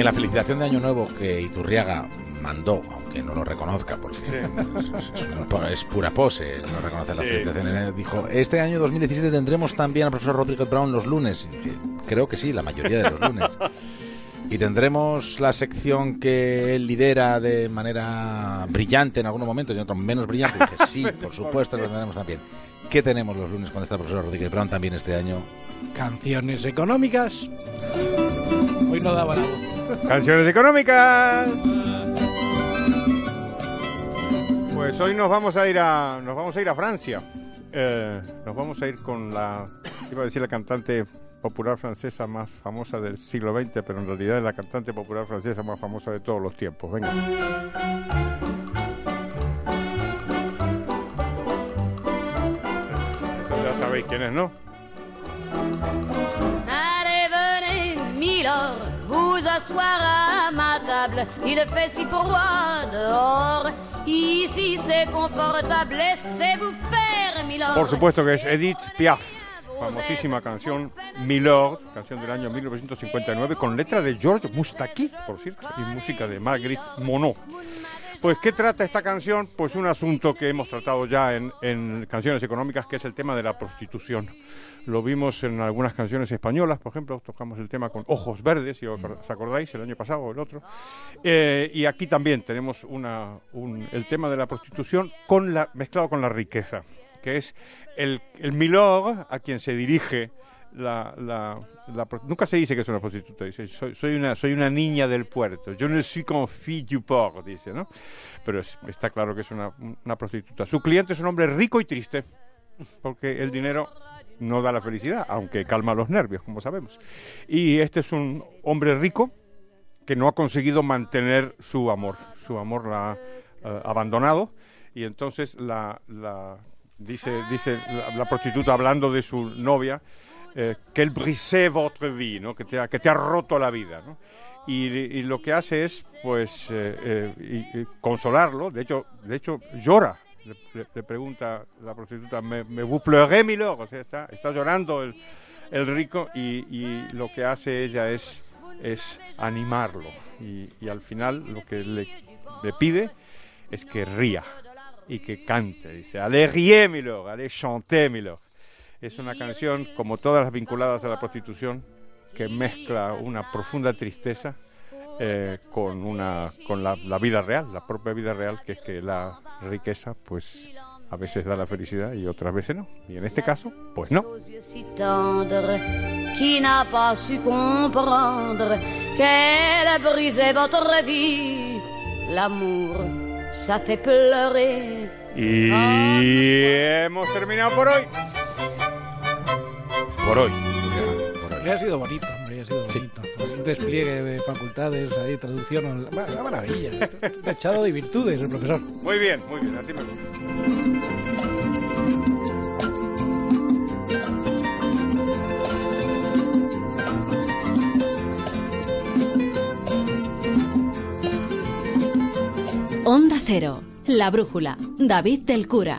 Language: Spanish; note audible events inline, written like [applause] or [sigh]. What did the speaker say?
En la felicitación de Año Nuevo que Iturriaga mandó, aunque no lo reconozca, porque es, es, pura pose, no reconocer las felicitaciones, dijo, este año 2017 tendremos también al profesor Rodríguez Brown los lunes. creo que sí, la mayoría de los lunes. [laughs] Y tendremos la sección que él lidera de manera brillante en algunos momentos y en otros menos brillante. Dice, [laughs] sí, por supuesto, lo tendremos también. ¿Qué tenemos los lunes con esta profesora Rodríguez Brown también este año? Canciones económicas. Hoy no daba la voz. Canciones económicas. Pues hoy nos vamos a ir a nos vamos a ir a Francia. Eh, nos vamos a ir con la iba a decir la cantante popular francesa más famosa del siglo XX, pero en realidad es la cantante popular francesa más famosa de todos los tiempos. Venga. ya sabéis quién es, ¿no? Allez, venez, Milord, vous asseoir à ma table. Il fait si froid dehors. Ici c'est confortable. Laissez-vous faire, Milord. Por supuesto que es Edith Piaf famosísima canción Milord, canción del año 1959, con letra de George Mustaki, por cierto, y música de Marguerite Monod. Pues, ¿qué trata esta canción? Pues un asunto que hemos tratado ya en, canciones económicas, que es el tema de la prostitución. Lo vimos en algunas canciones españolas, por ejemplo, tocamos el tema con Ojos Verdes, si os acordáis, el año pasado o el otro. Eh, y aquí también tenemos una, el tema de la prostitución con la, mezclado con la riqueza, que es el, el milord a quien se dirige la, la, nunca se dice que es una prostituta, dice soy, soy, una soy una niña del puerto, yo no soy como fille du port, dice, ¿no? Pero está claro que es una, una prostituta. Su cliente es un hombre rico y triste, porque el dinero no da la felicidad, aunque calma los nervios, como sabemos. Y este es un hombre rico que no ha conseguido mantener su amor, su amor la ha eh, abandonado y entonces la, la dice, dice la, prostituta hablando de su novia, eh, que el brisé votre vie, que, te ha, que te ha roto la vida. Y, lo que hace es, pues, eh, eh, consolarlo. De hecho, de hecho llora. Le, pregunta la prostituta, ¿me, me vous pleurez, milord? O sea, está, está llorando el, el rico y, lo que hace ella es, es animarlo. Y, y al final lo que le, le pide es que ría y que cante. Dice, allez riez, milord, allez chanter, milord. Es una canción, como todas las vinculadas a la prostitución, que mezcla una profunda tristeza eh, con, una, con la, la, vida real, la propia vida real, que es que la riqueza, pues a veces da la felicidad y otras veces no. Y en este caso, pues no. Ça fait pleurer. Y hemos terminado por hoy. Por hoy. Por hoy. Ha sido bonito, hombre, ha sido bonito. Un despliegue de facultades, ahí, traducción, una maravilla. echado de virtudes el profesor. Muy bien, muy bien, así me gusta. Onda Cero, La Brújula, David del Cura.